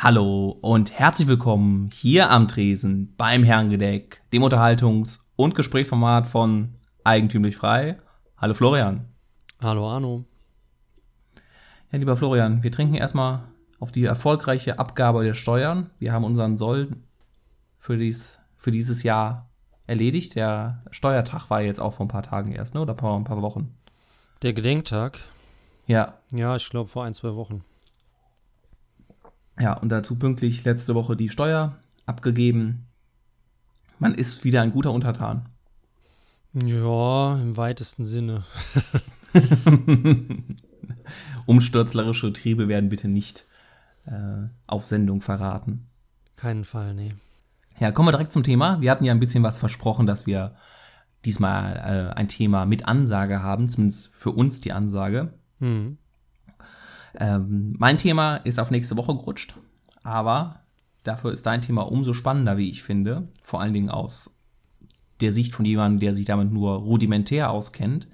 Hallo und herzlich willkommen hier am Tresen beim Herrengedeck, dem Unterhaltungs- und Gesprächsformat von Eigentümlich Frei. Hallo Florian. Hallo Arno. Ja, lieber Florian, wir trinken erstmal auf die erfolgreiche Abgabe der Steuern. Wir haben unseren Soll für, dies, für dieses Jahr erledigt. Der Steuertag war jetzt auch vor ein paar Tagen erst, ne? oder vor ein paar Wochen. Der Gedenktag? Ja. Ja, ich glaube vor ein, zwei Wochen. Ja, und dazu pünktlich letzte Woche die Steuer abgegeben. Man ist wieder ein guter Untertan. Ja, im weitesten Sinne. Umstürzlerische Triebe werden bitte nicht äh, auf Sendung verraten. Keinen Fall, nee. Ja, kommen wir direkt zum Thema. Wir hatten ja ein bisschen was versprochen, dass wir diesmal äh, ein Thema mit Ansage haben, zumindest für uns die Ansage. Mhm. Ähm, mein Thema ist auf nächste Woche gerutscht, aber dafür ist dein Thema umso spannender, wie ich finde. Vor allen Dingen aus der Sicht von jemandem, der sich damit nur rudimentär auskennt.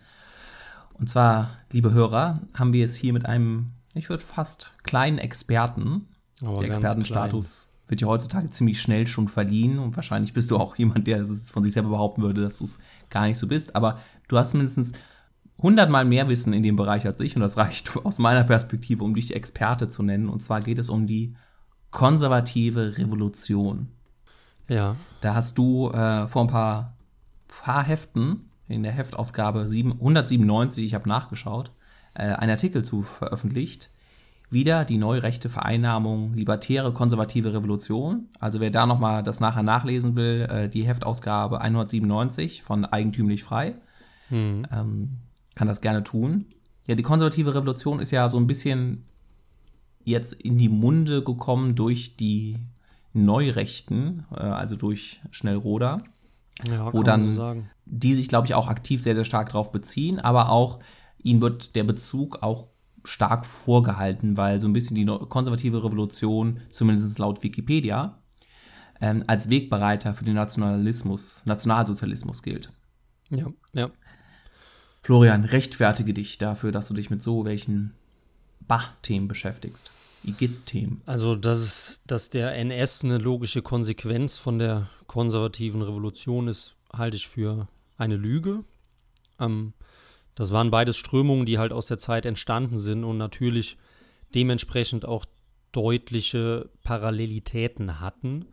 Und zwar, liebe Hörer, haben wir jetzt hier mit einem, ich würde fast kleinen Experten, Aber der Expertenstatus wird ja heutzutage ziemlich schnell schon verliehen und wahrscheinlich bist du auch jemand, der es von sich selber behaupten würde, dass du es gar nicht so bist. Aber du hast mindestens hundertmal mehr Wissen in dem Bereich als ich und das reicht aus meiner Perspektive, um dich Experte zu nennen. Und zwar geht es um die konservative Revolution. Ja. Da hast du äh, vor ein paar, paar Heften in der Heftausgabe 7, 197, ich habe nachgeschaut, äh, einen Artikel zu veröffentlicht. Wieder die neurechte Vereinnahmung, libertäre konservative Revolution. Also wer da nochmal das nachher nachlesen will, äh, die Heftausgabe 197 von Eigentümlich Frei Mhm. ähm, kann das gerne tun. Ja, die konservative Revolution ist ja so ein bisschen jetzt in die Munde gekommen durch die Neurechten, äh, also durch Schnellroder, Ja, Wo dann- so die sich, glaube ich, auch aktiv sehr, sehr stark darauf beziehen, aber auch ihnen wird der Bezug auch stark vorgehalten, weil so ein bisschen die konservative Revolution, zumindest laut Wikipedia, ähm, als Wegbereiter für den Nationalismus, Nationalsozialismus gilt. Ja, ja. Florian, rechtfertige dich dafür, dass du dich mit so welchen Bach-Themen beschäftigst. Igitt-Themen. Also, dass, es, dass der NS eine logische Konsequenz von der konservativen Revolution ist, halte ich für eine Lüge. Ähm, das waren beides Strömungen, die halt aus der Zeit entstanden sind und natürlich dementsprechend auch deutliche Parallelitäten hatten,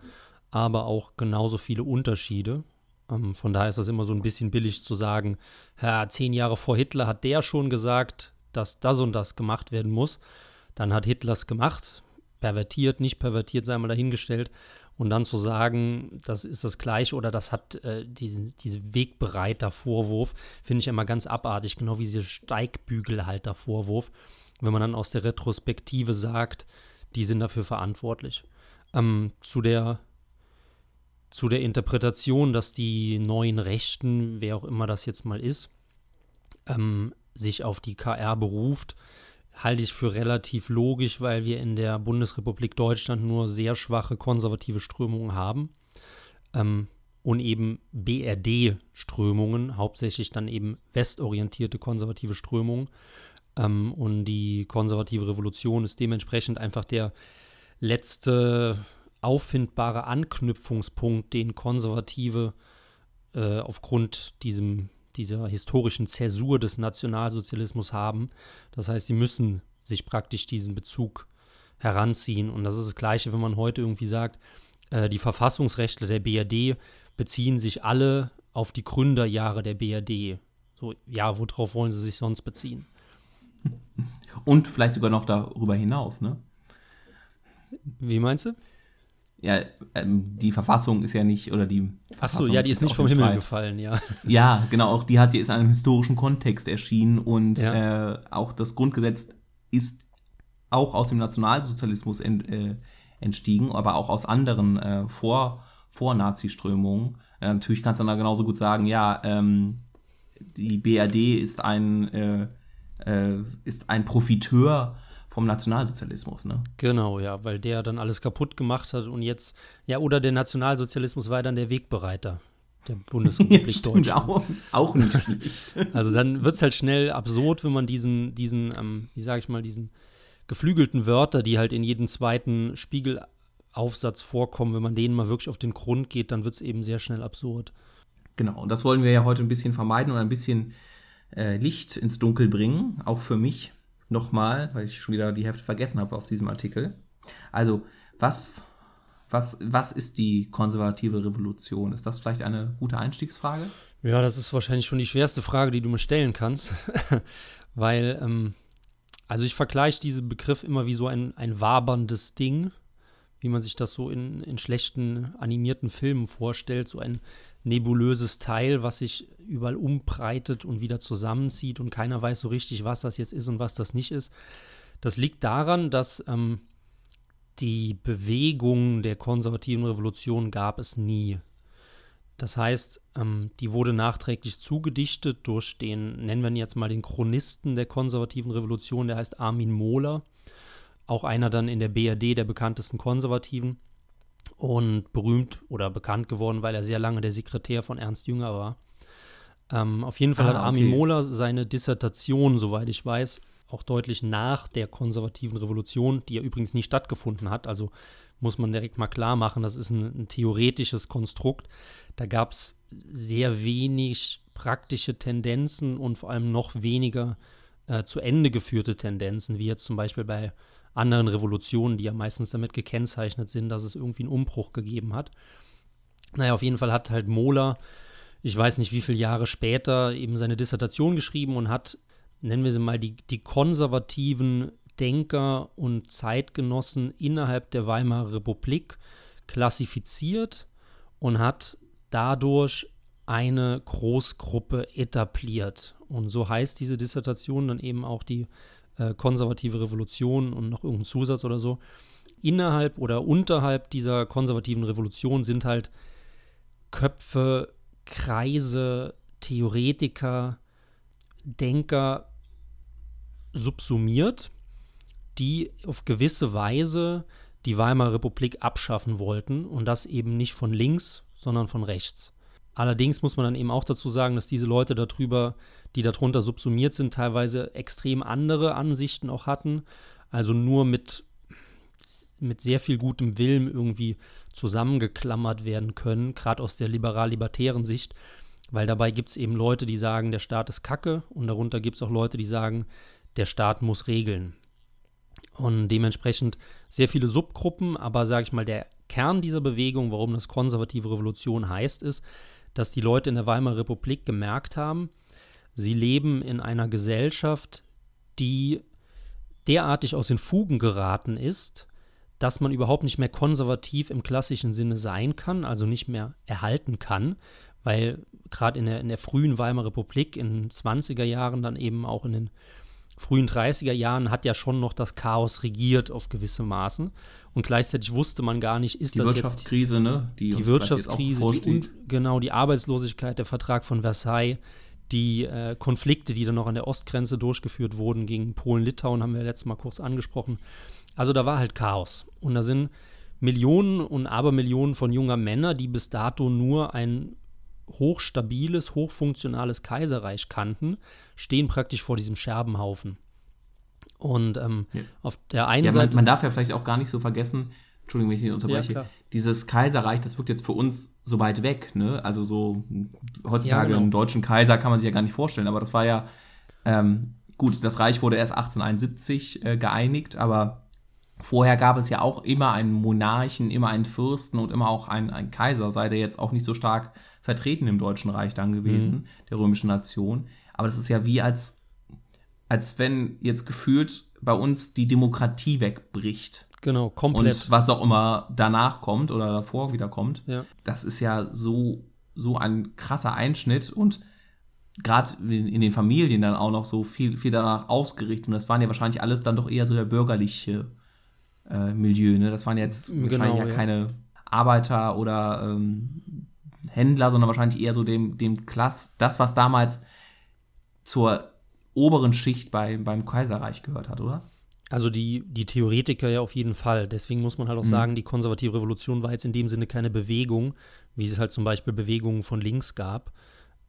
aber auch genauso viele Unterschiede. Ähm, von daher ist das immer so ein bisschen billig zu sagen, ja, zehn Jahre vor Hitler hat der schon gesagt, dass das und das gemacht werden muss. Dann hat Hitler es gemacht, pervertiert, nicht pervertiert, sei mal dahingestellt. Und dann zu sagen, das ist das Gleiche oder das hat äh, diesen diese Wegbereiter-Vorwurf, finde ich immer ganz abartig, genau wie diese Steigbügelhalter-Vorwurf, wenn man dann aus der Retrospektive sagt, die sind dafür verantwortlich. Ähm, zu der zu der Interpretation, dass die neuen Rechten, wer auch immer das jetzt mal ist, ähm, sich auf die KR beruft, halte ich für relativ logisch, weil wir in der Bundesrepublik Deutschland nur sehr schwache konservative Strömungen haben ähm, und eben BRD-Strömungen, hauptsächlich dann eben westorientierte konservative Strömungen. Ähm, und die konservative Revolution ist dementsprechend einfach der letzte auffindbare Anknüpfungspunkt, den Konservative äh, aufgrund diesem, dieser historischen Zäsur des Nationalsozialismus haben. Das heißt, sie müssen sich praktisch diesen Bezug heranziehen. Und das ist das Gleiche, wenn man heute irgendwie sagt, äh, die Verfassungsrechtler der BRD beziehen sich alle auf die Gründerjahre der BRD. So, ja, worauf wollen sie sich sonst beziehen? Und vielleicht sogar noch darüber hinaus, ne? Wie meinst du? Ja, ähm, die Verfassung ist ja nicht, oder die Verfassung ja, die ist nicht auch vom im Himmel Streit. gefallen, ja. Ja, genau, auch die hat, die ist in einem historischen Kontext erschienen und Ja. äh, auch das Grundgesetz ist auch aus dem Nationalsozialismus ent, äh, entstiegen, aber auch aus anderen äh, Vor- Vor-Nazi-Strömungen. Natürlich kannst du dann genauso gut sagen, ja, ähm, die BRD ist ein, äh, äh, ist ein Profiteur vom Nationalsozialismus, ne? Genau, ja, weil der dann alles kaputt gemacht hat und jetzt, ja, oder der Nationalsozialismus war dann der Wegbereiter der Bundesrepublik stimmt, Deutschland. auch, auch nicht schlecht. Also dann wird es halt schnell absurd, wenn man diesen, diesen, ähm, wie sage ich mal, diesen geflügelten Wörter, die halt in jedem zweiten Spiegelaufsatz vorkommen, wenn man denen mal wirklich auf den Grund geht, dann wird es eben sehr schnell absurd. Genau, und das wollen wir ja heute ein bisschen vermeiden und ein bisschen äh, Licht ins Dunkel bringen, auch für mich nochmal, weil ich schon wieder die Hälfte vergessen habe aus diesem Artikel. Also, was, was, was ist die konservative Revolution? Ist das vielleicht eine gute Einstiegsfrage? Ja, das ist wahrscheinlich schon die schwerste Frage, die du mir stellen kannst, weil, ähm, also ich vergleiche diesen Begriff immer wie so ein, ein waberndes Ding, wie man sich das so in, in schlechten animierten Filmen vorstellt, so ein nebulöses Teil, was sich überall umbreitet und wieder zusammenzieht und keiner weiß so richtig, was das jetzt ist und was das nicht ist. Das liegt daran, dass ähm, die Bewegung der konservativen Revolution gab es nie. Das heißt, ähm, die wurde nachträglich zugedichtet durch den, nennen wir ihn jetzt mal den Chronisten der konservativen Revolution, der heißt Armin Mohler, auch einer dann in der BRD der bekanntesten Konservativen und berühmt oder bekannt geworden, weil er sehr lange der Sekretär von Ernst Jünger war. Ähm, auf jeden Fall ah, hat Armin okay. Mohler seine Dissertation, soweit ich weiß, auch deutlich nach der konservativen Revolution, die ja übrigens nie stattgefunden hat, also muss man direkt mal klar machen, das ist ein, ein theoretisches Konstrukt. Da gab es sehr wenig praktische Tendenzen und vor allem noch weniger äh, zu Ende geführte Tendenzen, wie jetzt zum Beispiel bei anderen Revolutionen, die ja meistens damit gekennzeichnet sind, dass es irgendwie einen Umbruch gegeben hat. Naja, auf jeden Fall hat halt Mohler, ich weiß nicht wie viele Jahre später, eben seine Dissertation geschrieben und hat, nennen wir sie mal, die, die konservativen Denker und Zeitgenossen innerhalb der Weimarer Republik klassifiziert und hat dadurch eine Großgruppe etabliert. Und so heißt diese Dissertation dann eben auch die äh, konservative Revolution und noch irgendein Zusatz oder so. Innerhalb oder unterhalb dieser konservativen Revolution sind halt Köpfe, Kreise, Theoretiker, Denker subsumiert, die auf gewisse Weise die Weimarer Republik abschaffen wollten und das eben nicht von links, sondern von rechts. Allerdings muss man dann eben auch dazu sagen, dass diese Leute darüber, die darunter subsumiert sind, teilweise extrem andere Ansichten auch hatten. Also nur mit, mit sehr viel gutem Willen irgendwie zusammengeklammert werden können, gerade aus der liberal-libertären Sicht. Weil dabei gibt es eben Leute, die sagen, der Staat ist Kacke und darunter gibt es auch Leute, die sagen, der Staat muss regeln. Und dementsprechend sehr viele Subgruppen, aber sage ich mal, der Kern dieser Bewegung, warum das konservative Revolution heißt, ist, dass die Leute in der Weimarer Republik gemerkt haben, sie leben in einer Gesellschaft, die derartig aus den Fugen geraten ist, dass man überhaupt nicht mehr konservativ im klassischen Sinne sein kann, also nicht mehr erhalten kann, weil gerade in der, in der frühen Weimarer Republik, in den 20er Jahren, dann eben auch in den frühen 30er Jahren, hat ja schon noch das Chaos regiert auf gewisse Maßen und gleichzeitig wusste man gar nicht, ist die das Wirtschaftskrise, jetzt, ne? Die, die Wirtschaftskrise, die, genau, die Arbeitslosigkeit, der Vertrag von Versailles, die äh, Konflikte, die dann noch an der Ostgrenze durchgeführt wurden gegen Polen-Litauen, haben wir letztes Mal kurz angesprochen. Also da war halt Chaos. Und da sind Millionen und Abermillionen von junger Männer, die bis dato nur ein hochstabiles, hochfunktionales Kaiserreich kannten, stehen praktisch vor diesem Scherbenhaufen. Und ähm, ja. auf der einen ja, man, Seite. Man darf ja vielleicht auch gar nicht so vergessen, Entschuldigung, wenn ich hier unterbreche, ja, dieses Kaiserreich, das wirkt jetzt für uns so weit weg, ne? Also so heutzutage genau. einen deutschen Kaiser kann man sich ja gar nicht vorstellen, aber das war ja ähm, gut, das Reich wurde erst 1871 äh, geeinigt, aber vorher gab es ja auch immer einen Monarchen, immer einen Fürsten und immer auch einen, einen Kaiser, sei der jetzt auch nicht so stark vertreten im Deutschen Reich dann gewesen, mhm. der römischen Nation. Aber das ist ja wie als als wenn jetzt gefühlt bei uns die Demokratie wegbricht. Genau, komplett. Und was auch immer danach kommt oder davor wieder kommt. Ja. Das ist ja so, so ein krasser Einschnitt und gerade in den Familien dann auch noch so viel, viel danach ausgerichtet. Und das waren ja wahrscheinlich alles dann doch eher so der bürgerliche äh, Milieu. Ne? Das waren jetzt genau, wahrscheinlich ja, ja, keine Arbeiter oder ähm, Händler, sondern wahrscheinlich eher so dem, dem Klass, das, was damals zur oberen Schicht bei, beim Kaiserreich gehört hat, oder? Also die, die Theoretiker ja auf jeden Fall. Deswegen muss man halt auch mhm. sagen, die konservative Revolution war jetzt in dem Sinne keine Bewegung, wie es halt zum Beispiel Bewegungen von links gab.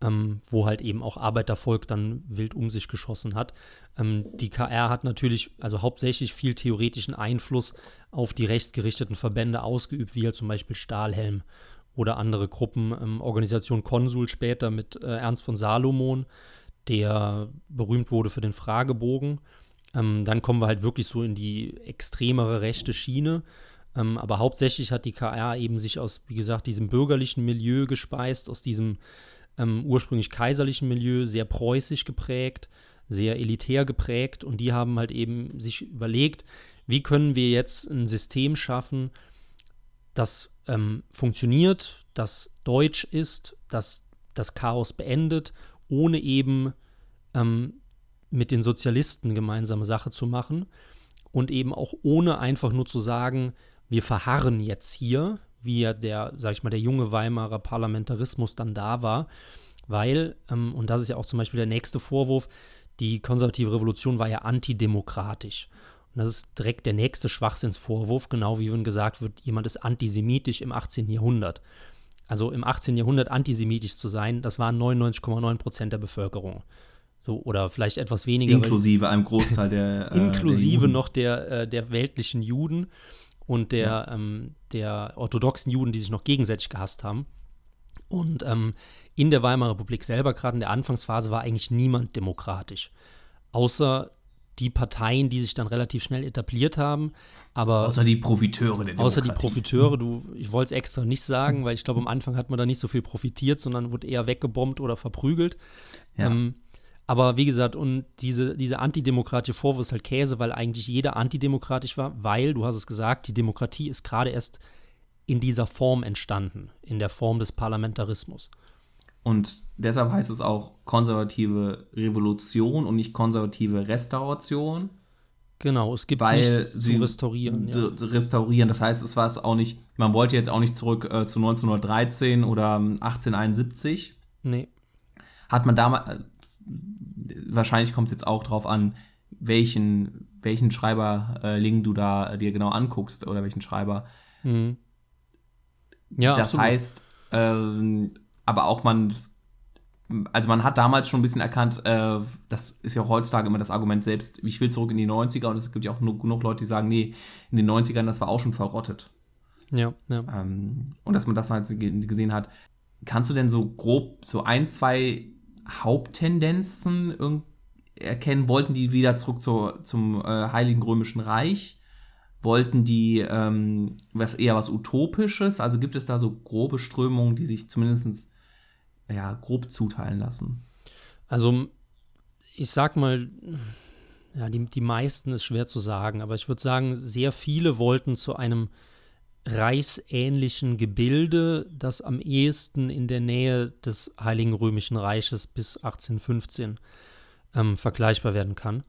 ähm, wo halt eben auch Arbeitervolk dann wild um sich geschossen hat. Ähm, die KR hat natürlich, also hauptsächlich viel theoretischen Einfluss auf die rechtsgerichteten Verbände ausgeübt, wie halt zum Beispiel Stahlhelm oder andere Gruppen, ähm, Organisation Konsul später mit äh, Ernst von Salomon, der berühmt wurde für den Fragebogen. Ähm, dann kommen wir halt wirklich so in die extremere rechte Schiene. Ähm, aber hauptsächlich hat die KR eben sich aus, wie gesagt, diesem bürgerlichen Milieu gespeist, aus diesem ähm, ursprünglich kaiserlichen Milieu, sehr preußisch geprägt, sehr elitär geprägt. Und die haben halt eben sich überlegt, wie können wir jetzt ein System schaffen, das ähm, funktioniert, das deutsch ist, das das Chaos beendet, ohne eben ähm, mit den Sozialisten gemeinsame Sache zu machen und eben auch ohne einfach nur zu sagen, wir verharren jetzt hier, wie ja der, sag ich mal, der junge Weimarer Parlamentarismus dann da war, weil, ähm, und das ist ja auch zum Beispiel der nächste Vorwurf, die konservative Revolution war ja antidemokratisch. Und das ist direkt der nächste Schwachsinnsvorwurf, genau wie wenn gesagt wird, jemand ist antisemitisch im 18. Jahrhundert. Also im 18. Jahrhundert antisemitisch zu sein, das waren 99,9 Prozent der Bevölkerung. So, oder vielleicht etwas weniger. Inklusive einem Großteil der. Äh, inklusive der noch der, äh, der weltlichen Juden und der, ja. ähm, der orthodoxen Juden, die sich noch gegenseitig gehasst haben. Und ähm, in der Weimarer Republik selber, gerade in der Anfangsphase, war eigentlich niemand demokratisch. Außer die Parteien, die sich dann relativ schnell etabliert haben. Aber außer die Profiteure der Demokratie. Außer die Profiteure, du, ich wollte es extra nicht sagen, weil ich glaube, am Anfang hat man da nicht so viel profitiert, sondern wurde eher weggebombt oder verprügelt. Ja. Ähm, aber wie gesagt, und diese, diese antidemokratische Vorwurf ist halt Käse, weil eigentlich jeder antidemokratisch war, weil, du hast es gesagt, die Demokratie ist gerade erst in dieser Form entstanden, in der Form des Parlamentarismus. Und deshalb heißt es auch konservative Revolution und nicht konservative Restauration. Genau, es gibt weil nichts sie zu restaurieren. Ja. Restaurieren, das heißt, es war es auch nicht, man wollte jetzt auch nicht zurück äh, zu 1913 oder 1871. Nee. Hat man damals, äh, wahrscheinlich kommt es jetzt auch drauf an, welchen, welchen Schreiberling äh, du da dir genau anguckst oder welchen Schreiber. Mhm. Ja, das absolut. heißt, äh, aber auch man, also man hat damals schon ein bisschen erkannt, äh, das ist ja auch heutzutage immer das Argument selbst, ich will zurück in die 90er und es gibt ja auch nur genug Leute, die sagen, nee, in den 90ern, das war auch schon verrottet. Ja, ja. Ähm, und dass man das halt gesehen hat. Kannst du denn so grob so ein, zwei Haupttendenzen erkennen? Wollten die wieder zurück zu, zum äh, Heiligen Römischen Reich? Wollten die ähm, was eher was Utopisches? Also gibt es da so grobe Strömungen, die sich zumindest ja, grob zuteilen lassen? Also, ich sag mal, ja, die, die meisten ist schwer zu sagen, aber ich würde sagen, sehr viele wollten zu einem reichsähnlichen Gebilde, das am ehesten in der Nähe des Heiligen Römischen Reiches bis 1815 ähm, vergleichbar werden kann.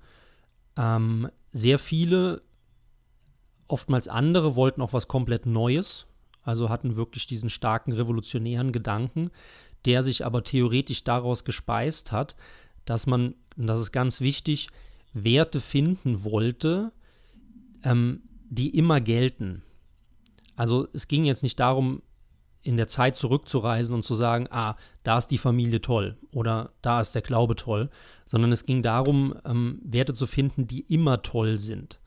Ähm, sehr viele, oftmals andere, wollten auch was komplett Neues, also hatten wirklich diesen starken revolutionären Gedanken, der sich aber theoretisch daraus gespeist hat, dass man, und das ist ganz wichtig, Werte finden wollte, ähm, die immer gelten. Also es ging jetzt nicht darum, in der Zeit zurückzureisen und zu sagen, ah, da ist die Familie toll oder da ist der Glaube toll, sondern es ging darum, ähm, Werte zu finden, die immer toll sind.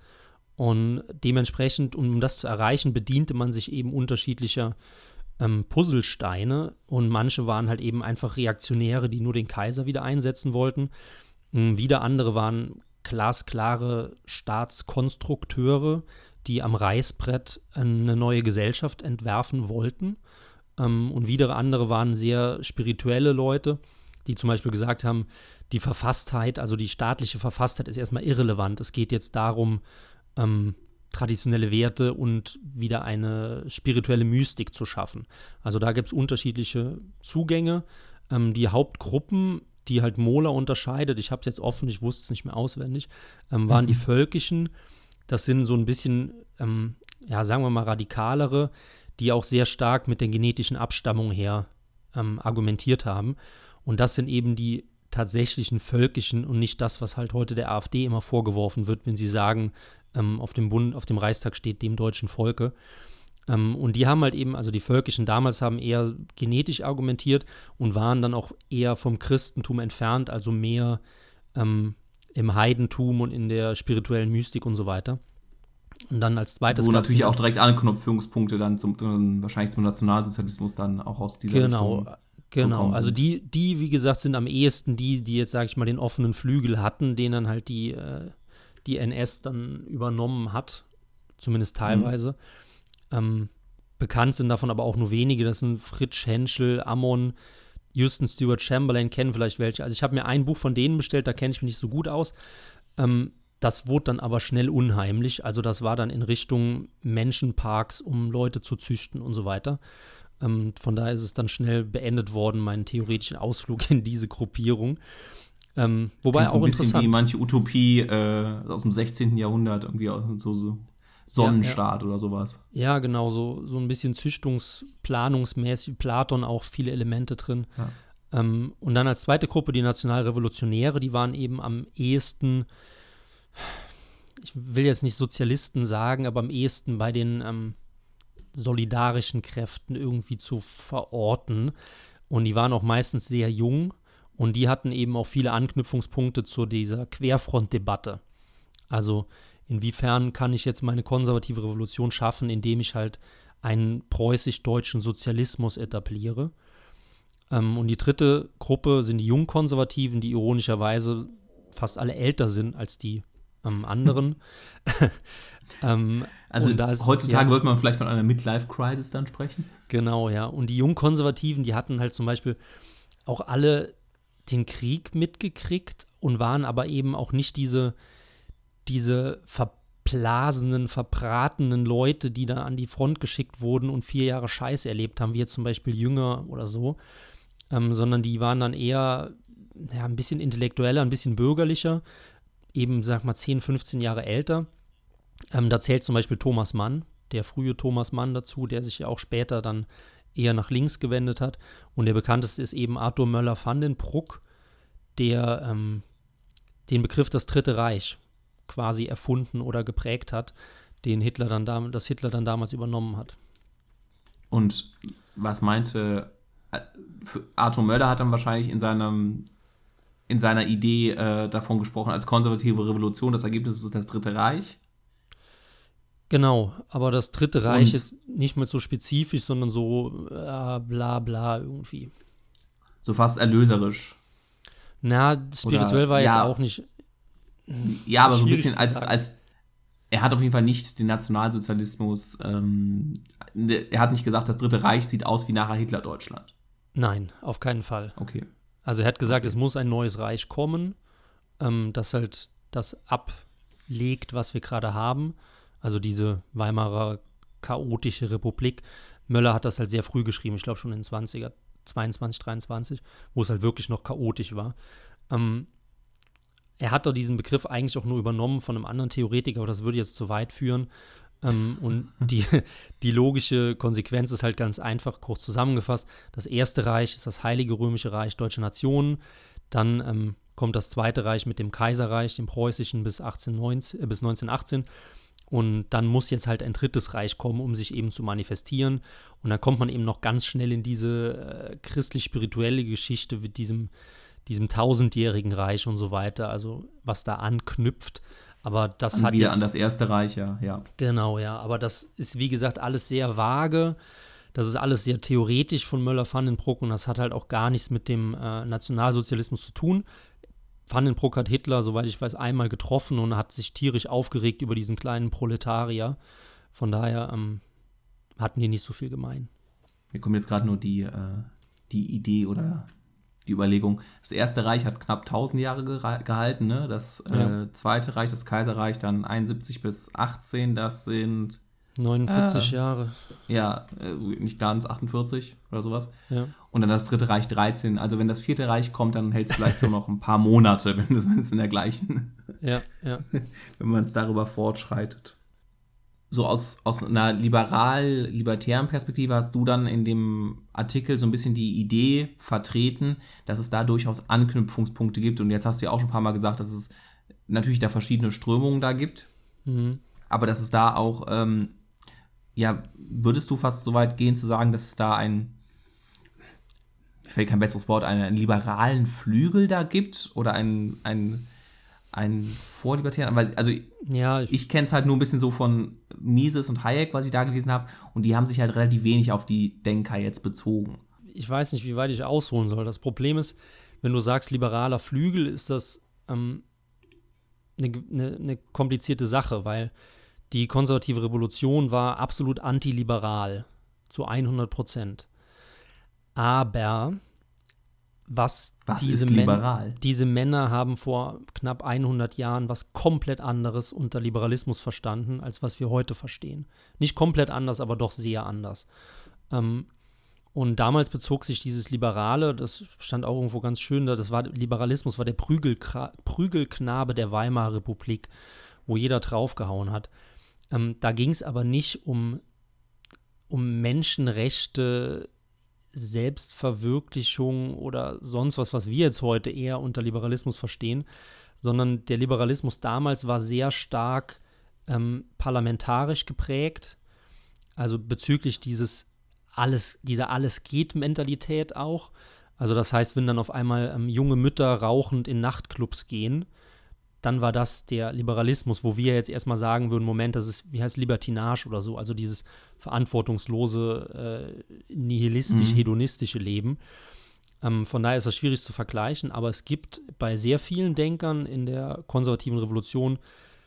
Und dementsprechend, um das zu erreichen, bediente man sich eben unterschiedlicher ähm, Puzzlesteine und manche waren halt eben einfach Reaktionäre, die nur den Kaiser wieder einsetzen wollten. Ähm, wieder andere waren glasklare Staatskonstrukteure, die am Reißbrett eine neue Gesellschaft entwerfen wollten. Ähm, und wieder andere waren sehr spirituelle Leute, die zum Beispiel gesagt haben, die Verfasstheit, also die staatliche Verfasstheit ist erstmal irrelevant. Es geht jetzt darum, ähm, traditionelle Werte und wieder eine spirituelle Mystik zu schaffen. Also da gibt es unterschiedliche Zugänge. Ähm, die Hauptgruppen, die halt Mola unterscheidet, ich habe es jetzt offen, ich wusste es nicht mehr auswendig, ähm, waren mhm. die völkischen. Das sind so ein bisschen, ähm, ja, sagen wir mal, radikalere, die auch sehr stark mit der genetischen Abstammung her ähm, argumentiert haben. Und das sind eben die tatsächlichen völkischen und nicht das, was halt heute der AfD immer vorgeworfen wird, wenn sie sagen, ähm, auf dem Bund, auf dem Reichstag steht dem deutschen Volke. Ähm, und die haben halt eben, also die Völkischen damals haben eher genetisch argumentiert und waren dann auch eher vom Christentum entfernt, also mehr ähm, im Heidentum und in der spirituellen Mystik und so weiter. Und dann als zweites. Wo natürlich auch direkt Anknüpfungspunkte dann zum, zum, wahrscheinlich zum Nationalsozialismus dann auch aus dieser genau, Richtung. Genau, also die, die, wie gesagt, sind am ehesten die, die jetzt, sage ich mal, den offenen Flügel hatten, den dann halt die, äh, die NS dann übernommen hat, zumindest mhm. teilweise. Mhm. Ähm, bekannt sind davon aber auch nur wenige, das sind Fritsch Henschel, Ammon, Houston Stewart Chamberlain, kennen vielleicht welche. Also ich habe mir ein Buch von denen bestellt, da kenne ich mich nicht so gut aus. Ähm, das wurde dann aber schnell unheimlich. Also das war dann in Richtung Menschenparks, um Leute zu züchten und so weiter. Ähm, von daher ist es dann schnell beendet worden, meinen theoretischen Ausflug in diese Gruppierung. Ähm, wobei Klingt auch so ein bisschen wie manche Utopie äh, aus dem 16. Jahrhundert, irgendwie aus so, so Sonnenstaat ja, ja. oder sowas. Ja, genau, so, so ein bisschen Züchtungsplanungsmäßig, Platon auch viele Elemente drin. Ja. Ähm, und dann als zweite Gruppe die Nationalrevolutionäre, die waren eben am ehesten ich will jetzt nicht Sozialisten sagen, aber am ehesten bei den ähm, solidarischen Kräften irgendwie zu verorten. Und die waren auch meistens sehr jung und die hatten eben auch viele Anknüpfungspunkte zu dieser Querfrontdebatte. Also inwiefern kann ich jetzt meine konservative Revolution schaffen, indem ich halt einen preußisch-deutschen Sozialismus etabliere. Ähm, und die dritte Gruppe sind die Jungkonservativen, die ironischerweise fast alle älter sind als die am anderen. ähm, also ist, heutzutage ja, wird man vielleicht von einer Midlife-Crisis dann sprechen. Genau, ja. Und die Jungkonservativen, die hatten halt zum Beispiel auch alle den Krieg mitgekriegt und waren aber eben auch nicht diese, diese verblasenen, verbratenen Leute, die dann an die Front geschickt wurden und vier Jahre Scheiße erlebt haben, wie jetzt zum Beispiel Jünger oder so, ähm, sondern die waren dann eher ja, ein bisschen intellektueller, ein bisschen bürgerlicher, eben, sag mal, 10, 15 Jahre älter. Ähm, da zählt zum Beispiel Thomas Mann, der frühe Thomas Mann dazu, der sich ja auch später dann eher nach links gewendet hat. Und der bekannteste ist eben Arthur Möller van den Bruck, der ähm, den Begriff das Dritte Reich quasi erfunden oder geprägt hat, den Hitler dann das Hitler dann damals übernommen hat. Und was meinte äh, Arthur Möller hat dann wahrscheinlich in seinem in seiner Idee äh, davon gesprochen, als konservative Revolution. Das Ergebnis ist das Dritte Reich. Genau, aber das Dritte Reich Und ist nicht mehr so spezifisch, sondern so äh, bla bla irgendwie. So fast erlöserisch. Na, spirituell Oder, war ja, jetzt auch nicht. Ja, aber so ein bisschen als, als. Er hat auf jeden Fall nicht den Nationalsozialismus. Ähm, er hat nicht gesagt, das Dritte Reich sieht aus wie nachher Hitler-Deutschland. Nein, auf keinen Fall. Okay. Also er hat gesagt, es muss ein neues Reich kommen, ähm, das halt das ablegt, was wir gerade haben. Also diese Weimarer chaotische Republik. Möller hat das halt sehr früh geschrieben, ich glaube schon in den 20er, 22, 23, wo es halt wirklich noch chaotisch war. Ähm, er hat doch diesen Begriff eigentlich auch nur übernommen von einem anderen Theoretiker, aber das würde jetzt zu weit führen. Ähm, und die, die logische Konsequenz ist halt ganz einfach, kurz zusammengefasst. Das erste Reich ist das Heilige Römische Reich Deutscher Nationen. Dann ähm, kommt das zweite Reich mit dem Kaiserreich, dem preußischen, bis, 1819, äh, bis 1918. Und dann muss jetzt halt ein drittes Reich kommen, um sich eben zu manifestieren. Und dann kommt man eben noch ganz schnell in diese äh, christlich-spirituelle Geschichte mit diesem, diesem tausendjährigen Reich und so weiter, also was da anknüpft. Aber das an hat wieder jetzt, an das erste Reich, ja, ja. Genau, ja. Aber das ist, wie gesagt, alles sehr vage. Das ist alles sehr theoretisch von Möller-Vandenbruck und das hat halt auch gar nichts mit dem äh, Nationalsozialismus zu tun. Vandenbruck hat Hitler, soweit ich weiß, einmal getroffen und hat sich tierisch aufgeregt über diesen kleinen Proletarier. Von daher ähm, hatten die nicht so viel gemein. Mir kommt jetzt gerade nur die, äh, die Idee oder die Überlegung, das Erste Reich hat knapp 1000 Jahre gehalten, ne? das ja. äh, Zweite Reich, das Kaiserreich, dann 71 bis 18, das sind 49 äh, Jahre. Ja, äh, nicht ganz, 48 oder sowas. Ja. Und dann das Dritte Reich 13. Also wenn das Vierte Reich kommt, dann hält es vielleicht so noch ein paar Monate, wenn es in der gleichen, ja, ja. wenn man es darüber fortschreitet so aus, aus einer liberal-libertären Perspektive hast du dann in dem Artikel so ein bisschen die Idee vertreten, dass es da durchaus Anknüpfungspunkte gibt. Und jetzt hast du ja auch schon ein paar Mal gesagt, dass es natürlich da verschiedene Strömungen da gibt, mhm. aber dass es da auch ähm, ja, würdest du fast so weit gehen zu sagen, dass es da ein, mir fällt kein besseres Wort, einen, einen liberalen Flügel da gibt oder ein, ein, ein vorlibertären, also ja, ich, ich kenne es halt nur ein bisschen so von Mises und Hayek, was ich da gelesen habe, und die haben sich halt relativ wenig auf die Denker jetzt bezogen. Ich weiß nicht, wie weit ich ausholen soll. Das Problem ist, wenn du sagst liberaler Flügel, ist das ähm, eine, eine, eine komplizierte Sache, weil die konservative Revolution war absolut antiliberal, zu 100 Prozent. Aber was, was diese, liberal? diese Männer haben vor knapp 100 Jahren was komplett anderes unter Liberalismus verstanden, als was wir heute verstehen. Nicht komplett anders, aber doch sehr anders. Ähm, und damals bezog sich dieses Liberale, das stand auch irgendwo ganz schön da, das war Liberalismus, war der Prügelknabe der Weimarer Republik, wo jeder draufgehauen hat. Ähm, da ging es aber nicht um, um Menschenrechte, Selbstverwirklichung oder sonst was, was wir jetzt heute eher unter Liberalismus verstehen, sondern der Liberalismus damals war sehr stark ähm, parlamentarisch geprägt, also bezüglich dieses alles, dieser Alles-geht-Mentalität auch. Also das heißt, wenn dann auf einmal ähm, junge Mütter rauchend in Nachtclubs gehen, dann war das der Liberalismus, wo wir jetzt erstmal sagen würden, Moment, das ist, wie heißt Libertinage oder so, also dieses verantwortungslose, äh, nihilistisch-hedonistische mhm. Leben. Ähm, von daher ist das schwierig zu vergleichen, aber es gibt bei sehr vielen Denkern in der konservativen Revolution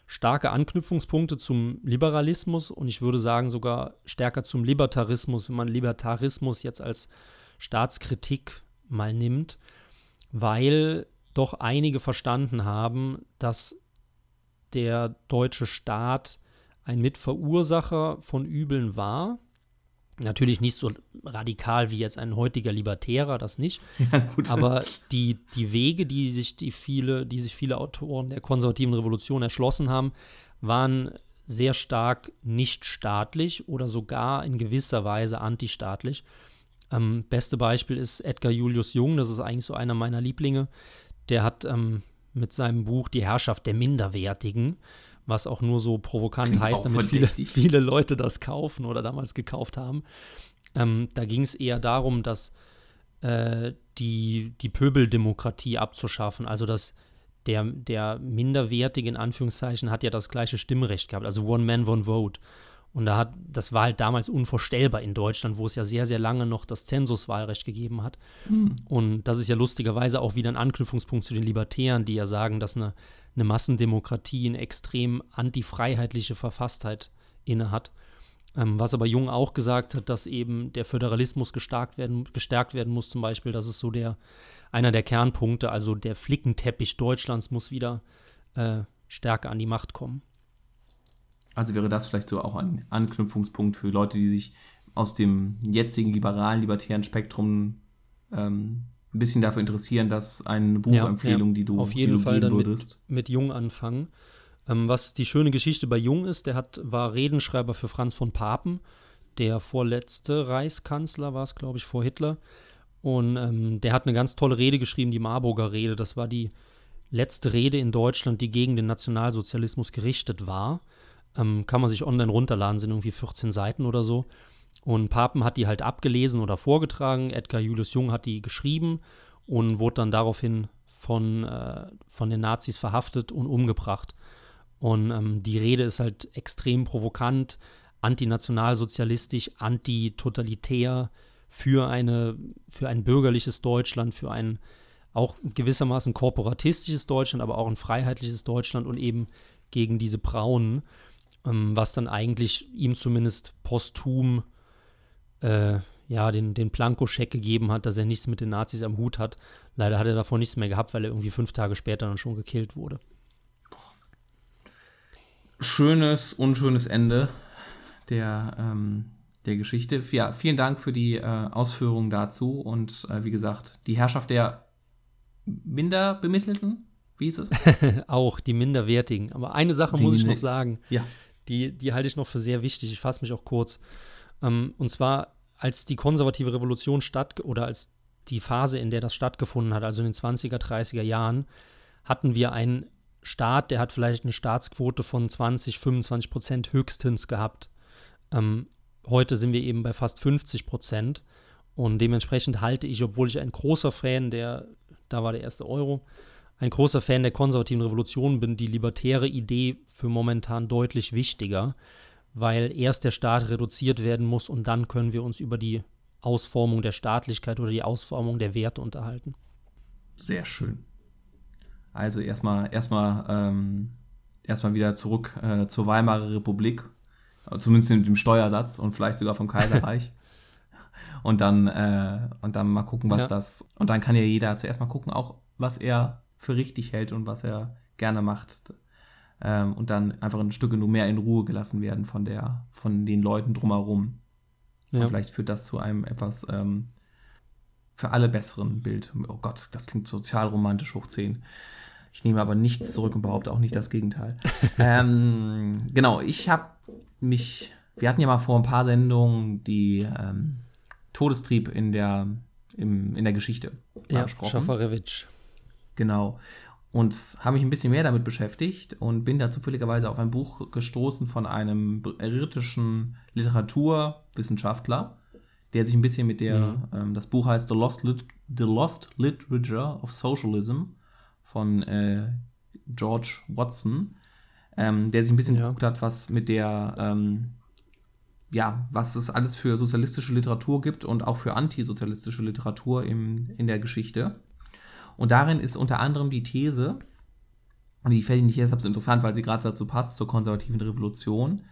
starke Anknüpfungspunkte zum Liberalismus und ich würde sagen sogar stärker zum Libertarismus, wenn man Libertarismus jetzt als Staatskritik mal nimmt, weil doch einige verstanden haben, dass der deutsche Staat ein Mitverursacher von Übeln war. Natürlich nicht so radikal wie jetzt ein heutiger Libertärer, das nicht. Ja, Aber die, die Wege, die sich die viele, die sich viele Autoren der konservativen Revolution erschlossen haben, waren sehr stark nicht staatlich oder sogar in gewisser Weise antistaatlich. Ähm, beste Beispiel ist Edgar Julius Jung, das ist eigentlich so einer meiner Lieblinge, der hat ähm, mit seinem Buch Die Herrschaft der Minderwertigen, was auch nur so provokant Klingt heißt, damit viele, viele, Leute das kaufen oder damals gekauft haben. Ähm, da ging es eher darum, dass äh, die, die Pöbeldemokratie abzuschaffen, also dass der, der Minderwertige in Anführungszeichen hat ja das gleiche Stimmrecht gehabt, also One Man, One Vote. Und da hat, das war halt damals unvorstellbar in Deutschland, wo es ja sehr, sehr lange noch das Zensuswahlrecht gegeben hat. Mhm. Und das ist ja lustigerweise auch wieder ein Anknüpfungspunkt zu den Libertären, die ja sagen, dass eine, eine Massendemokratie eine extrem antifreiheitliche Verfasstheit innehat. Ähm, was aber Jung auch gesagt hat, dass eben der Föderalismus gestärkt werden, gestärkt werden muss, zum Beispiel, das ist so der, einer der Kernpunkte, also der Flickenteppich Deutschlands muss wieder äh, stärker an die Macht kommen. Also wäre das vielleicht so auch ein Anknüpfungspunkt für Leute, die sich aus dem jetzigen liberalen, libertären Spektrum ähm, ein bisschen dafür interessieren, dass eine Buchempfehlung, ja, ja. die du auf jeden du Fall dann würdest. Mit, mit Jung anfangen. Ähm, was die schöne Geschichte bei Jung ist, der hat, war Redenschreiber für Franz von Papen, der vorletzte Reichskanzler war es, glaube ich, vor Hitler. Und ähm, der hat eine ganz tolle Rede geschrieben, die Marburger Rede. Das war die letzte Rede in Deutschland, die gegen den Nationalsozialismus gerichtet war. Ähm, kann man sich online runterladen, sind irgendwie 14 Seiten oder so. Und Papen hat die halt abgelesen oder vorgetragen. Edgar Julius Jung hat die geschrieben und wurde dann daraufhin von, äh, von den Nazis verhaftet und umgebracht. Und ähm, die Rede ist halt extrem provokant, antinationalsozialistisch, antitotalitär für, eine, für ein bürgerliches Deutschland, für ein auch gewissermaßen korporatistisches Deutschland, aber auch ein freiheitliches Deutschland und eben gegen diese Braunen ähm, was dann eigentlich ihm zumindest posthum äh, ja, den, den Plankoscheck gegeben hat, dass er nichts mit den Nazis am Hut hat. Leider hat er davor nichts mehr gehabt, weil er irgendwie fünf Tage später dann schon gekillt wurde. Schönes, unschönes Ende der, ähm, der Geschichte. Ja, vielen Dank für die äh, Ausführungen dazu und äh, wie gesagt, die Herrschaft der Minderbemittelten, wie hieß es? Auch die Minderwertigen. Aber eine Sache die muss ich noch sagen. Ja die, die halte ich noch für sehr wichtig. Ich fasse mich auch kurz. Ähm, und zwar, als die konservative Revolution statt oder als die Phase, in der das stattgefunden hat, also in den 20er, 30er Jahren, hatten wir einen Staat, der hat vielleicht eine Staatsquote von 20, 25 Prozent höchstens gehabt. Ähm, heute sind wir eben bei fast 50 Prozent. Und dementsprechend halte ich, obwohl ich ein großer Fan der, da war der erste Euro, ein großer Fan der konservativen Revolution bin, die libertäre Idee für momentan deutlich wichtiger, weil erst der Staat reduziert werden muss und dann können wir uns über die Ausformung der Staatlichkeit oder die Ausformung der Werte unterhalten. Sehr schön. Also erstmal erstmal ähm, erstmal wieder zurück äh, zur Weimarer Republik, zumindest mit dem Steuersatz und vielleicht sogar vom Kaiserreich. und dann äh, und dann mal gucken, was ja. das und dann kann ja jeder zuerst mal gucken, auch was er für richtig hält und was er gerne macht. Ähm, und dann einfach ein Stück nur mehr in Ruhe gelassen werden von der von den Leuten drumherum. Ja. Vielleicht führt das zu einem etwas ähm, für alle besseren Bild. Oh Gott, das klingt sozialromantisch hoch 10. Ich nehme aber nichts zurück und behaupte auch nicht das Gegenteil. ähm, genau, ich habe mich, wir hatten ja mal vor ein paar Sendungen die ähm, Todestrieb in der, im, in der Geschichte ja, besprochen. Schafarewitsch. Genau. Und habe mich ein bisschen mehr damit beschäftigt und bin da zufälligerweise auf ein Buch gestoßen von einem britischen Literaturwissenschaftler, der sich ein bisschen mit der, mhm. ähm, das Buch heißt The Lost, Lit The Lost Literature of Socialism von äh, George Watson, ähm, der sich ein bisschen ja. geguckt hat, was mit der, ähm, ja, was es alles für sozialistische Literatur gibt und auch für antisozialistische Literatur im, in der Geschichte. Und darin ist unter anderem die These, und die fände ich nicht deshalb so interessant, weil sie gerade dazu passt, zur konservativen Revolution.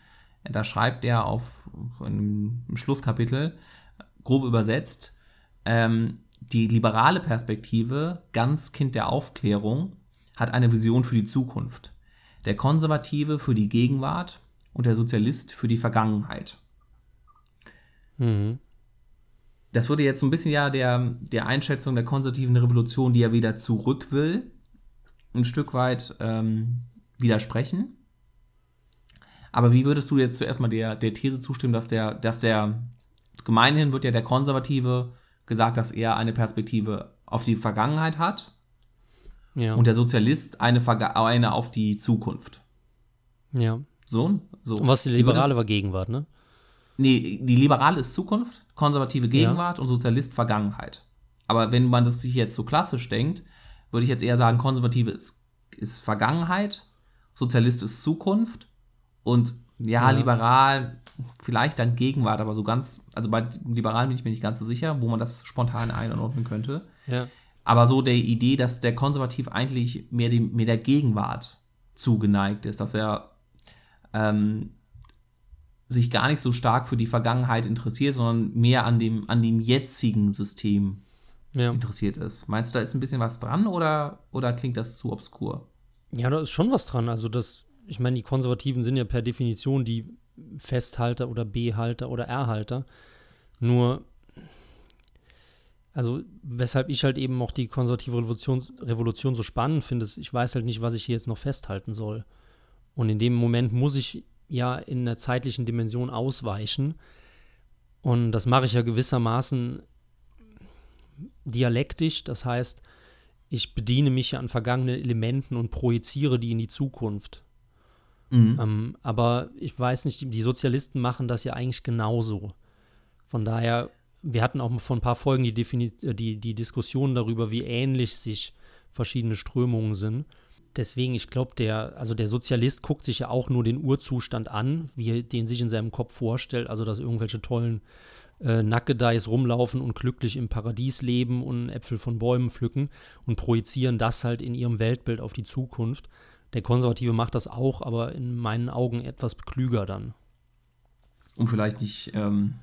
Da schreibt er auf im Schlusskapitel, grob übersetzt, ähm, die liberale Perspektive, ganz Kind der Aufklärung, hat eine Vision für die Zukunft. Der Konservative für die Gegenwart und der Sozialist für die Vergangenheit. Mhm. Das würde jetzt so ein bisschen ja der, der Einschätzung der konservativen Revolution, die ja wieder zurück will, ein Stück weit ähm, widersprechen. Aber wie würdest du jetzt zuerst mal der, der These zustimmen, dass der, dass der gemeinhin wird ja der Konservative gesagt, dass er eine Perspektive auf die Vergangenheit hat ja. und der Sozialist eine, eine auf die Zukunft. Ja. So, so. Und was die Liberale war Gegenwart, ne? Nee, die Liberale ist Zukunft, konservative Gegenwart ja. und Sozialist Vergangenheit. Aber wenn man das sich jetzt so klassisch denkt, würde ich jetzt eher sagen, Konservative ist, ist Vergangenheit, Sozialist ist Zukunft und ja, ja, liberal vielleicht dann Gegenwart, aber so ganz, also bei Liberalen bin ich mir nicht ganz so sicher, wo man das spontan einordnen könnte. Ja. Aber so der Idee, dass der Konservativ eigentlich mehr, dem, mehr der Gegenwart zugeneigt ist, dass er ähm, sich gar nicht so stark für die Vergangenheit interessiert, sondern mehr an dem, an dem jetzigen System ja. interessiert ist. Meinst du, da ist ein bisschen was dran oder, oder klingt das zu obskur? Ja, da ist schon was dran. Also das, ich meine, die Konservativen sind ja per Definition die Festhalter oder B-Halter oder R-Halter. Nur, also weshalb ich halt eben auch die konservative Revolution, Revolution so spannend finde, ist, ich weiß halt nicht, was ich hier jetzt noch festhalten soll. Und in dem Moment muss ich ja in einer zeitlichen Dimension ausweichen. Und das mache ich ja gewissermaßen dialektisch. Das heißt, ich bediene mich ja an vergangenen Elementen und projiziere die in die Zukunft. Mhm. Ähm, aber ich weiß nicht, die, Sozialisten machen das ja eigentlich genauso. Von daher, wir hatten auch vor ein paar Folgen die, Defini äh, die, die Diskussion darüber, wie ähnlich sich verschiedene Strömungen sind. Deswegen, ich glaube, der, also der Sozialist guckt sich ja auch nur den Urzustand an, wie er den sich in seinem Kopf vorstellt, also dass irgendwelche tollen äh, Nackedeis rumlaufen und glücklich im Paradies leben und Äpfel von Bäumen pflücken und projizieren das halt in ihrem Weltbild auf die Zukunft. Der Konservative macht das auch, aber in meinen Augen etwas klüger dann. Um vielleicht nicht ähm,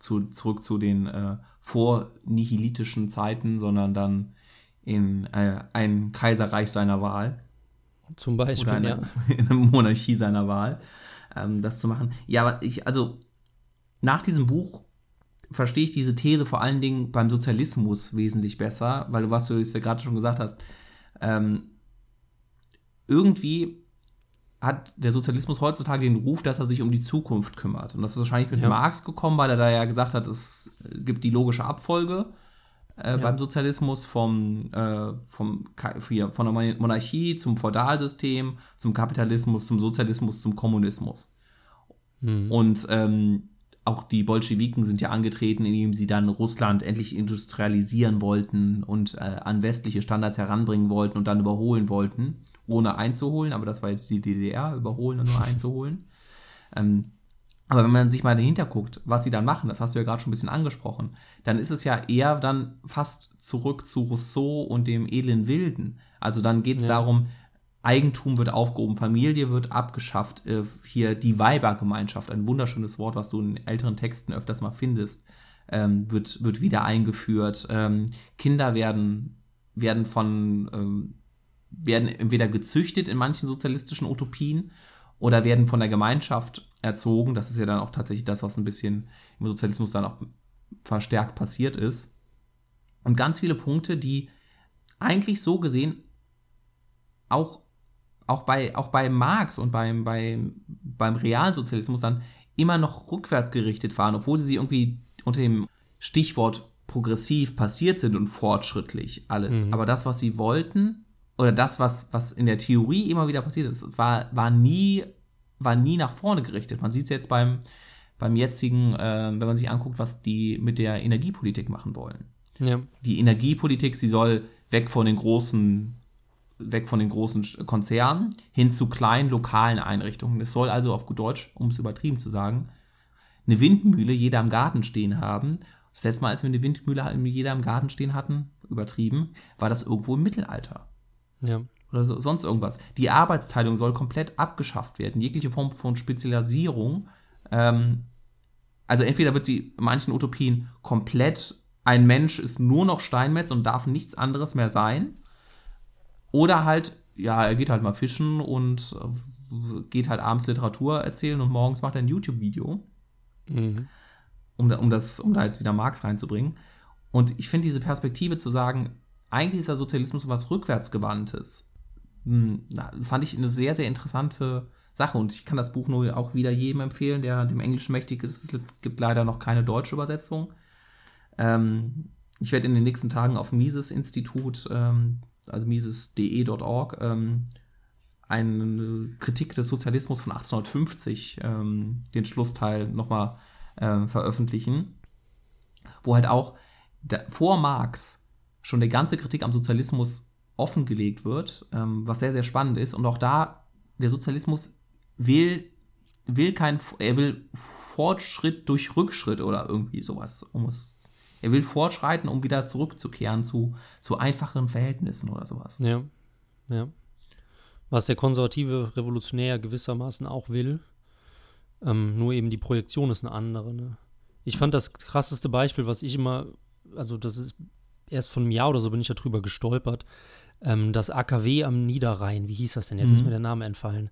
zu, zurück zu den äh, vornihilitischen Zeiten, sondern dann in äh, ein Kaiserreich seiner Wahl. Zum Beispiel, oder eine, ja. in eine Monarchie seiner Wahl, ähm, das zu machen. Ja, aber ich, also nach diesem Buch verstehe ich diese These vor allen Dingen beim Sozialismus wesentlich besser, weil du, was du jetzt ja gerade schon gesagt hast, ähm, irgendwie hat der Sozialismus heutzutage den Ruf, dass er sich um die Zukunft kümmert. Und das ist wahrscheinlich mit ja. Marx gekommen, weil er da ja gesagt hat, es gibt die logische Abfolge äh, ja. beim Sozialismus vom, äh, vom, von der Monarchie zum Feudalsystem, zum Kapitalismus, zum Sozialismus, zum Kommunismus. Mhm. Und ähm, auch die Bolschewiken sind ja angetreten, indem sie dann Russland endlich industrialisieren wollten und äh, an westliche Standards heranbringen wollten und dann überholen wollten, ohne einzuholen. Aber das war jetzt die DDR, überholen und nur einzuholen. Ähm, aber wenn man sich mal dahinter guckt, was sie dann machen, das hast du ja gerade schon ein bisschen angesprochen, dann ist es ja eher dann fast zurück zu Rousseau und dem edlen Wilden. Also dann geht es ja. darum, Eigentum wird aufgehoben, Familie wird abgeschafft, äh, hier die Weibergemeinschaft, ein wunderschönes Wort, was du in älteren Texten öfters mal findest, ähm, wird, wird wieder eingeführt. Ähm, Kinder werden, werden von ähm, werden entweder gezüchtet in manchen sozialistischen Utopien oder werden von der Gemeinschaft erzogen. Das ist ja dann auch tatsächlich das, was ein bisschen im Sozialismus dann auch verstärkt passiert ist. Und ganz viele Punkte, die eigentlich so gesehen auch auch bei, auch bei Marx und beim, beim, beim realen Sozialismus dann immer noch rückwärts gerichtet waren, obwohl sie irgendwie unter dem Stichwort progressiv passiert sind und fortschrittlich alles. Mhm. Aber das, was sie wollten, oder das, was, was in der Theorie immer wieder passiert ist, war, war, nie, war nie nach vorne gerichtet. Man sieht es jetzt beim, beim jetzigen, äh, wenn man sich anguckt, was die mit der Energiepolitik machen wollen. Ja. Die Energiepolitik, sie soll weg von den großen weg von den großen Konzernen hin zu kleinen lokalen Einrichtungen. Es soll also auf gut Deutsch, um es übertrieben zu sagen, eine Windmühle jeder im Garten stehen haben. Das letzte Mal, als wir eine Windmühle jeder im Garten stehen hatten, übertrieben, war das irgendwo im Mittelalter. Ja. Oder so, sonst irgendwas. Die Arbeitsteilung soll komplett abgeschafft werden. Jegliche Form von Spezialisierung. Ähm, also entweder wird sie in manchen Utopien komplett, ein Mensch ist nur noch Steinmetz und darf nichts anderes mehr sein. Oder halt, ja, er geht halt mal fischen und äh, geht halt abends Literatur erzählen und morgens macht er ein YouTube-Video. Mhm. Um, um, um da jetzt wieder Marx reinzubringen. Und ich finde diese Perspektive zu sagen, eigentlich ist der Sozialismus was Rückwärtsgewandtes, hm, fand ich eine sehr, sehr interessante Sache. Und ich kann das Buch nur auch wieder jedem empfehlen, der dem Englischen mächtig ist. Es gibt leider noch keine deutsche Übersetzung. Ähm, ich werde in den nächsten Tagen auf Mises-Institut ähm, also mises.de.org, ähm, eine Kritik des Sozialismus von 1850, ähm, den Schlussteil nochmal äh, veröffentlichen, wo halt auch da, vor Marx schon die ganze Kritik am Sozialismus offengelegt wird, ähm, was sehr, sehr spannend ist. Und auch da, der Sozialismus will, will kein, er will Fortschritt durch Rückschritt oder irgendwie sowas, um es er will fortschreiten, um wieder zurückzukehren zu, zu einfacheren Verhältnissen oder sowas. Ja, ja. Was der konservative Revolutionär gewissermaßen auch will. Ähm, nur eben die Projektion ist eine andere. Ne? Ich fand das krasseste Beispiel, was ich immer, also das ist erst von einem Jahr oder so bin ich darüber gestolpert, ähm, das AKW am Niederrhein, wie hieß das denn? Jetzt mhm. ist mir der Name entfallen.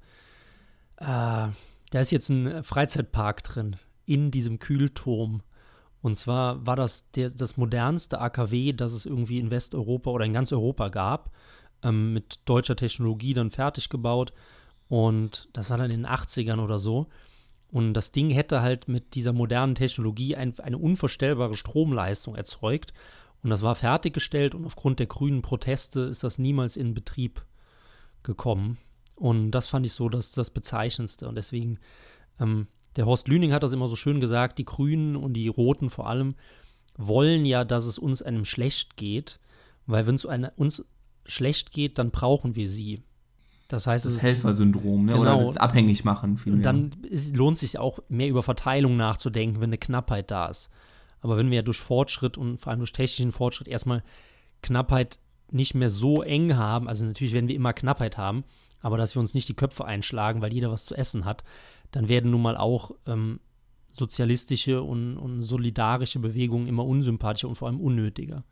Äh, da ist jetzt ein Freizeitpark drin, in diesem Kühlturm. Und zwar war das der, das modernste AKW, das es irgendwie in Westeuropa oder in ganz Europa gab, ähm, mit deutscher Technologie dann fertig gebaut. Und das war dann in den 80ern oder so. Und das Ding hätte halt mit dieser modernen Technologie ein, eine unvorstellbare Stromleistung erzeugt. Und das war fertiggestellt und aufgrund der grünen Proteste ist das niemals in Betrieb gekommen. Und das fand ich so das, das Bezeichnendste. Und deswegen ähm, der Horst Lüning hat das immer so schön gesagt, die Grünen und die Roten vor allem wollen ja, dass es uns einem schlecht geht, weil wenn es uns schlecht geht, dann brauchen wir sie. Das heißt, das, das Helfersyndrom, ne? Genau. oder das abhängig machen. Und dann ist, lohnt es sich auch mehr über Verteilung nachzudenken, wenn eine Knappheit da ist. Aber wenn wir ja durch Fortschritt und vor allem durch technischen Fortschritt erstmal Knappheit nicht mehr so eng haben, also natürlich werden wir immer Knappheit haben, aber dass wir uns nicht die Köpfe einschlagen, weil jeder was zu essen hat, dann werden nun mal auch ähm, sozialistische und, und solidarische Bewegungen immer unsympathischer und vor allem unnötiger.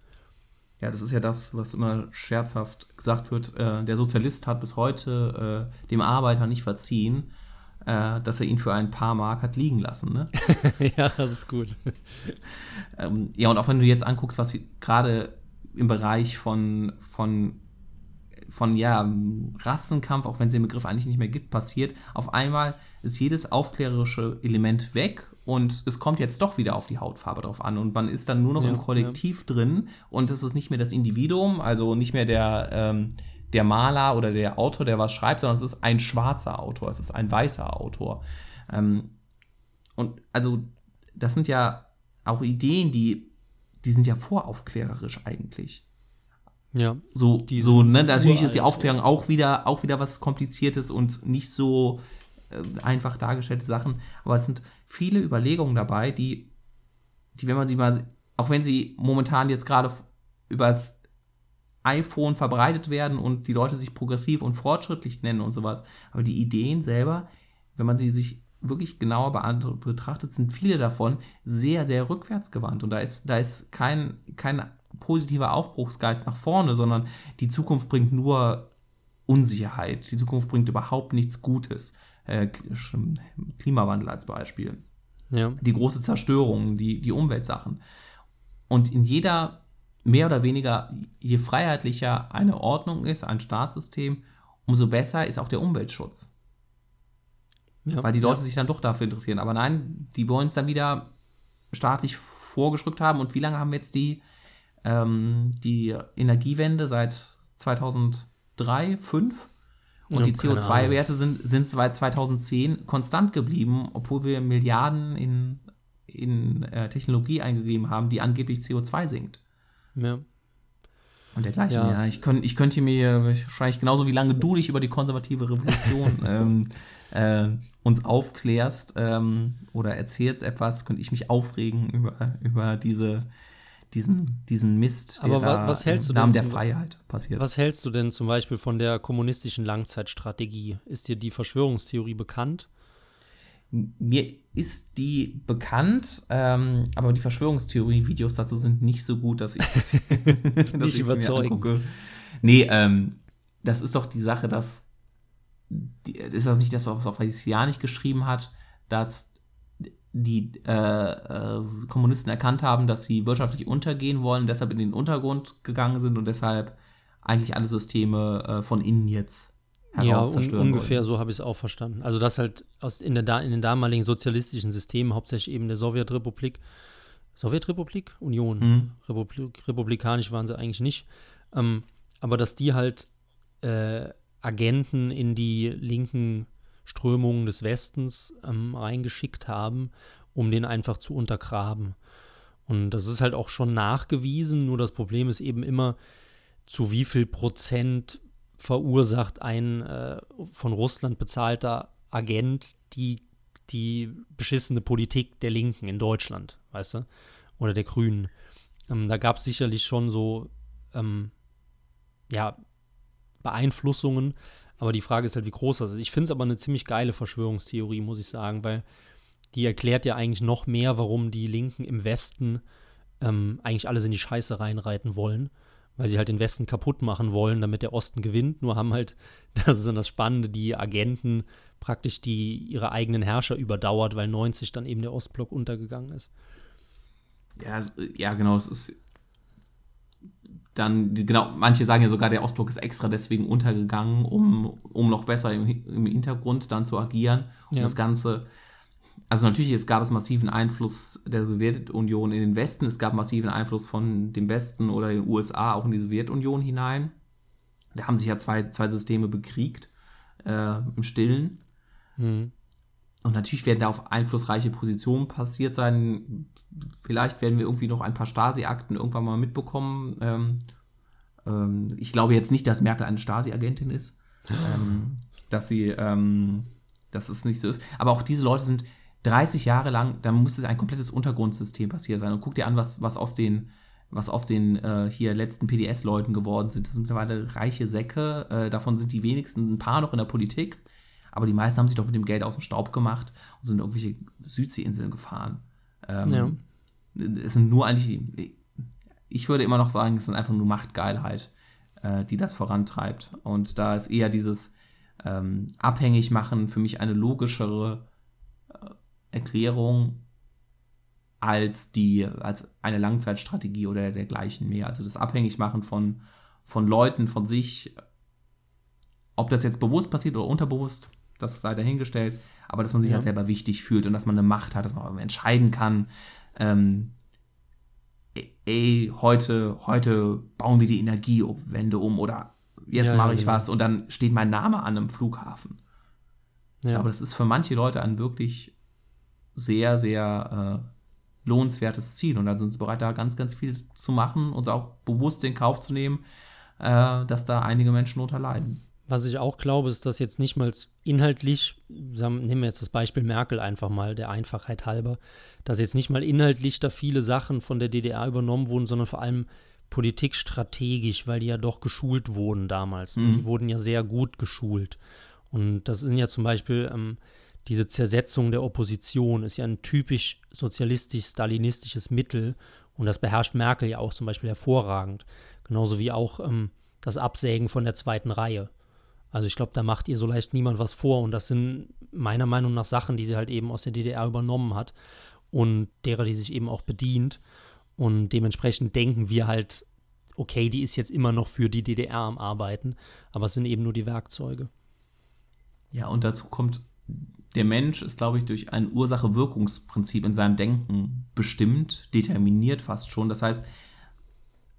Ja, das ist ja das, was immer scherzhaft gesagt wird. Äh, der Sozialist hat bis heute äh, dem Arbeiter nicht verziehen, äh, dass er ihn für ein paar Mark hat liegen lassen. Ne? ja, das ist gut. ähm, ja, und auch wenn du jetzt anguckst, was gerade im Bereich von, von von ja, Rassenkampf, auch wenn es den Begriff eigentlich nicht mehr gibt, passiert, auf einmal ist jedes aufklärerische Element weg und es kommt jetzt doch wieder auf die Hautfarbe drauf an und man ist dann nur noch ja, im Kollektiv ja. drin und es ist nicht mehr das Individuum, also nicht mehr der, ähm, der Maler oder der Autor, der was schreibt, sondern es ist ein schwarzer Autor, es ist ein weißer Autor. Ähm, und also das sind ja auch Ideen, die, die sind ja voraufklärerisch eigentlich. Ja. So, Die so ne? natürlich ist die Aufklärung auch wieder, auch wieder was Kompliziertes und nicht so äh, einfach dargestellte Sachen. Aber es sind viele Überlegungen dabei, die, die, wenn man sie mal, auch wenn sie momentan jetzt gerade übers iPhone verbreitet werden und die Leute sich progressiv und fortschrittlich nennen und sowas, aber die Ideen selber, wenn man sie sich wirklich genauer betrachtet, sind viele davon sehr, sehr rückwärtsgewandt. Und da ist, da ist kein, kein positiver Aufbruchsgeist nach vorne, sondern die Zukunft bringt nur Unsicherheit. Die Zukunft bringt überhaupt nichts Gutes. Äh, Kl- Klimawandel als Beispiel Ja. die große Zerstörung, die, die Umweltsachen. Und in jeder, mehr oder weniger, je freiheitlicher eine Ordnung ist, ein Staatssystem, umso besser ist auch der Umweltschutz. ja. Weil die Leute ja. sich dann doch dafür interessieren. Aber nein, die wollen es dann wieder staatlich vorgeschrückt haben. Und wie lange haben wir jetzt die, ähm, die Energiewende seit 2003, 2005? Und Ja, die keine CO2-Werte sind, sind seit 2010 konstant geblieben, obwohl wir Milliarden in, in äh, Technologie eingegeben haben, die angeblich CO2 sinkt. Ja. Und dergleichen. Ja, Ja, ich, könnt, ich könnte mir wahrscheinlich genauso wie lange du dich über die konservative Revolution ähm, äh, uns aufklärst ähm, oder erzählst etwas, könnte ich mich aufregen über, über diese, diesen, diesen Mist, der Aber was hältst im du Namen der zum- Freiheit passiert. Was hältst du denn zum Beispiel von der kommunistischen Langzeitstrategie? Ist dir die Verschwörungstheorie bekannt? Mir ist die bekannt, ähm, aber die Verschwörungstheorie-Videos dazu sind nicht so gut, dass ich, dass sie mir überzeugend. angucke. Nee, ähm, das ist doch die Sache, dass die, ist das nicht das, was auch ja nicht geschrieben hat, dass die äh, äh, Kommunisten erkannt haben, dass sie wirtschaftlich untergehen wollen, deshalb in den Untergrund gegangen sind und deshalb eigentlich alle Systeme äh, von innen jetzt Ja, un ungefähr wollen. so habe ich es auch verstanden. Also, dass halt aus in, der, in den damaligen sozialistischen Systemen, hauptsächlich eben der Sowjetrepublik, Sowjetrepublik? Union. Mhm. Republik, republikanisch waren sie eigentlich nicht. Ähm, aber dass die halt äh, Agenten in die linken Strömungen des Westens ähm, reingeschickt haben, um den einfach zu untergraben. Und das ist halt auch schon nachgewiesen, nur das Problem ist eben immer, zu wie viel Prozent verursacht ein äh, von Russland bezahlter Agent die, die beschissene Politik der Linken in Deutschland, weißt du? Oder der Grünen. Ähm, da gab es sicherlich schon so, ähm, ja, Beeinflussungen, aber die Frage ist halt, wie groß das ist. Ich finde es aber eine ziemlich geile Verschwörungstheorie, muss ich sagen, weil die erklärt ja eigentlich noch mehr, warum die Linken im Westen ähm, eigentlich alles in die Scheiße reinreiten wollen, weil sie halt den Westen kaputt machen wollen, damit der Osten gewinnt. Nur haben halt, das ist dann das Spannende, die Agenten praktisch die ihre eigenen Herrscher überdauert, weil 90 dann eben der Ostblock untergegangen ist. Ja, ja, genau, es ist dann, genau, manche sagen ja sogar, der Ostblock ist extra deswegen untergegangen, um, um noch besser im, im Hintergrund dann zu agieren. Und Ja. das Ganze, also natürlich, es gab es massiven Einfluss der Sowjetunion in den Westen, es gab massiven Einfluss von dem Westen oder den USA auch in die Sowjetunion hinein. Da haben sich ja zwei, zwei Systeme bekriegt, äh, im Stillen. Hm. Und natürlich werden da auf einflussreiche Positionen passiert sein. Vielleicht werden wir irgendwie noch ein paar Stasi-Akten irgendwann mal mitbekommen. Ähm, ähm, ich glaube jetzt nicht, dass Merkel eine Stasi-Agentin ist. ähm, dass sie, ähm, dass es nicht so ist. Aber auch diese Leute sind 30 Jahre lang, da muss es ein komplettes Untergrundsystem passiert sein. Und guck dir an, was, was aus den, was aus den äh, hier letzten PDS-Leuten geworden sind. Das sind mittlerweile reiche Säcke. Äh, davon sind die wenigsten ein paar noch in der Politik. Aber die meisten haben sich doch mit dem Geld aus dem Staub gemacht und sind in irgendwelche Südseeinseln gefahren. Ähm, Ja. Es sind nur eigentlich, ich würde immer noch sagen, es sind einfach nur Machtgeilheit, äh, die das vorantreibt. Und da ist eher dieses ähm, Abhängigmachen für mich eine logischere Erklärung als die, als eine Langzeitstrategie oder dergleichen mehr. Also das Abhängigmachen von, von Leuten, von sich, ob das jetzt bewusst passiert oder unterbewusst, das sei dahingestellt, aber dass man sich Ja. halt selber wichtig fühlt und dass man eine Macht hat, dass man entscheiden kann, ähm, ey, heute, heute bauen wir die Energiewende um oder jetzt Ja, mache ja, ich genau. was und dann steht mein Name an einem Flughafen. Ich Ja. glaube, das ist für manche Leute ein wirklich sehr, sehr lohnenswertes Ziel. Und dann sind sie bereit, da ganz, ganz viel zu machen und auch bewusst in Kauf zu nehmen, äh, dass da einige Menschen darunter leiden. Was ich auch glaube, ist, dass jetzt nicht mal inhaltlich, sagen, nehmen wir jetzt das Beispiel Merkel einfach mal, der Einfachheit halber, dass jetzt nicht mal inhaltlich da viele Sachen von der DDR übernommen wurden, sondern vor allem politikstrategisch, weil die ja doch geschult wurden damals. Mhm. Die wurden ja sehr gut geschult. Und das sind ja zum Beispiel ähm, diese Zersetzung der Opposition, ist ja ein typisch sozialistisch-stalinistisches Mittel. Und das beherrscht Merkel ja auch zum Beispiel hervorragend. Genauso wie auch ähm, das Absägen von der zweiten Reihe. Also ich glaube, da macht ihr so leicht niemand was vor. Und das sind meiner Meinung nach Sachen, die sie halt eben aus der DDR übernommen hat und derer, die sich eben auch bedient. Und dementsprechend denken wir halt, okay, die ist jetzt immer noch für die DDR am Arbeiten, aber es sind eben nur die Werkzeuge. Ja, und dazu kommt, der Mensch ist, glaube ich, durch ein Ursache-Wirkungsprinzip in seinem Denken bestimmt, determiniert fast schon. Das heißt,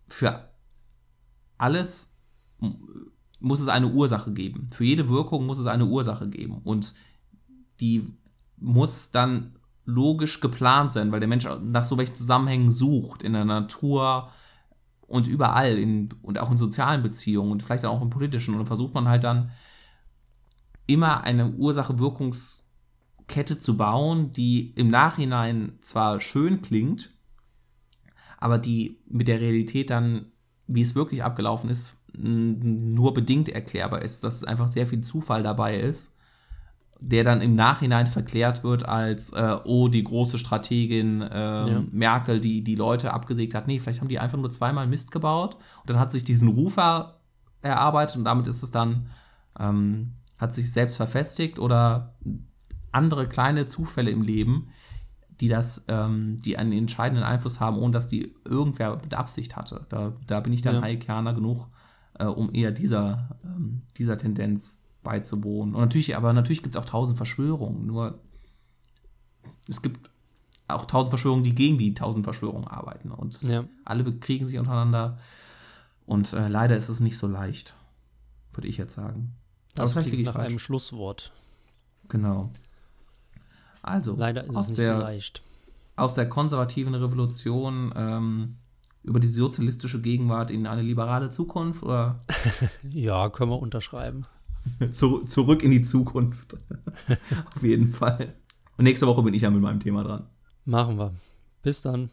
für alles muss es eine Ursache geben. Für jede Wirkung muss es eine Ursache geben. Und die muss dann logisch geplant sein, weil der Mensch nach so welchen Zusammenhängen sucht, in der Natur und überall, in, und auch in sozialen Beziehungen und vielleicht auch in politischen. Und dann versucht man halt dann immer eine Ursache-Wirkungskette zu bauen, die im Nachhinein zwar schön klingt, aber die mit der Realität dann, wie es wirklich abgelaufen ist, nur bedingt erklärbar ist, dass einfach sehr viel Zufall dabei ist, der dann im Nachhinein verklärt wird als, äh, oh, die große Strategin äh, ja. Merkel, die die Leute abgesägt hat. Nee, vielleicht haben die einfach nur zweimal Mist gebaut und dann hat sich diesen Rufer erarbeitet und damit ist es dann, ähm, hat sich selbst verfestigt oder andere kleine Zufälle im Leben, die das, ähm, die einen entscheidenden Einfluss haben, ohne dass die irgendwer mit Absicht hatte. Da, da bin ich dann ja. Heikianer genug, äh, um eher dieser, ähm, dieser Tendenz beizuwohnen. Und natürlich, aber natürlich gibt es auch tausend Verschwörungen. Nur es gibt auch tausend Verschwörungen, die gegen die tausend Verschwörungen arbeiten. Und ja. alle bekriegen sich untereinander. Und äh, leider ist es nicht so leicht, würde ich jetzt sagen. Das aber nach falsch. einem Schlusswort. Genau. Also, leider ist es nicht der, so leicht. Aus der konservativen Revolution ähm, über die sozialistische Gegenwart in eine liberale Zukunft? Oder? ja, können wir unterschreiben. Zur, zurück in die Zukunft. Auf jeden Fall. Und nächste Woche bin ich ja mit meinem Thema dran. Machen wir. Bis dann.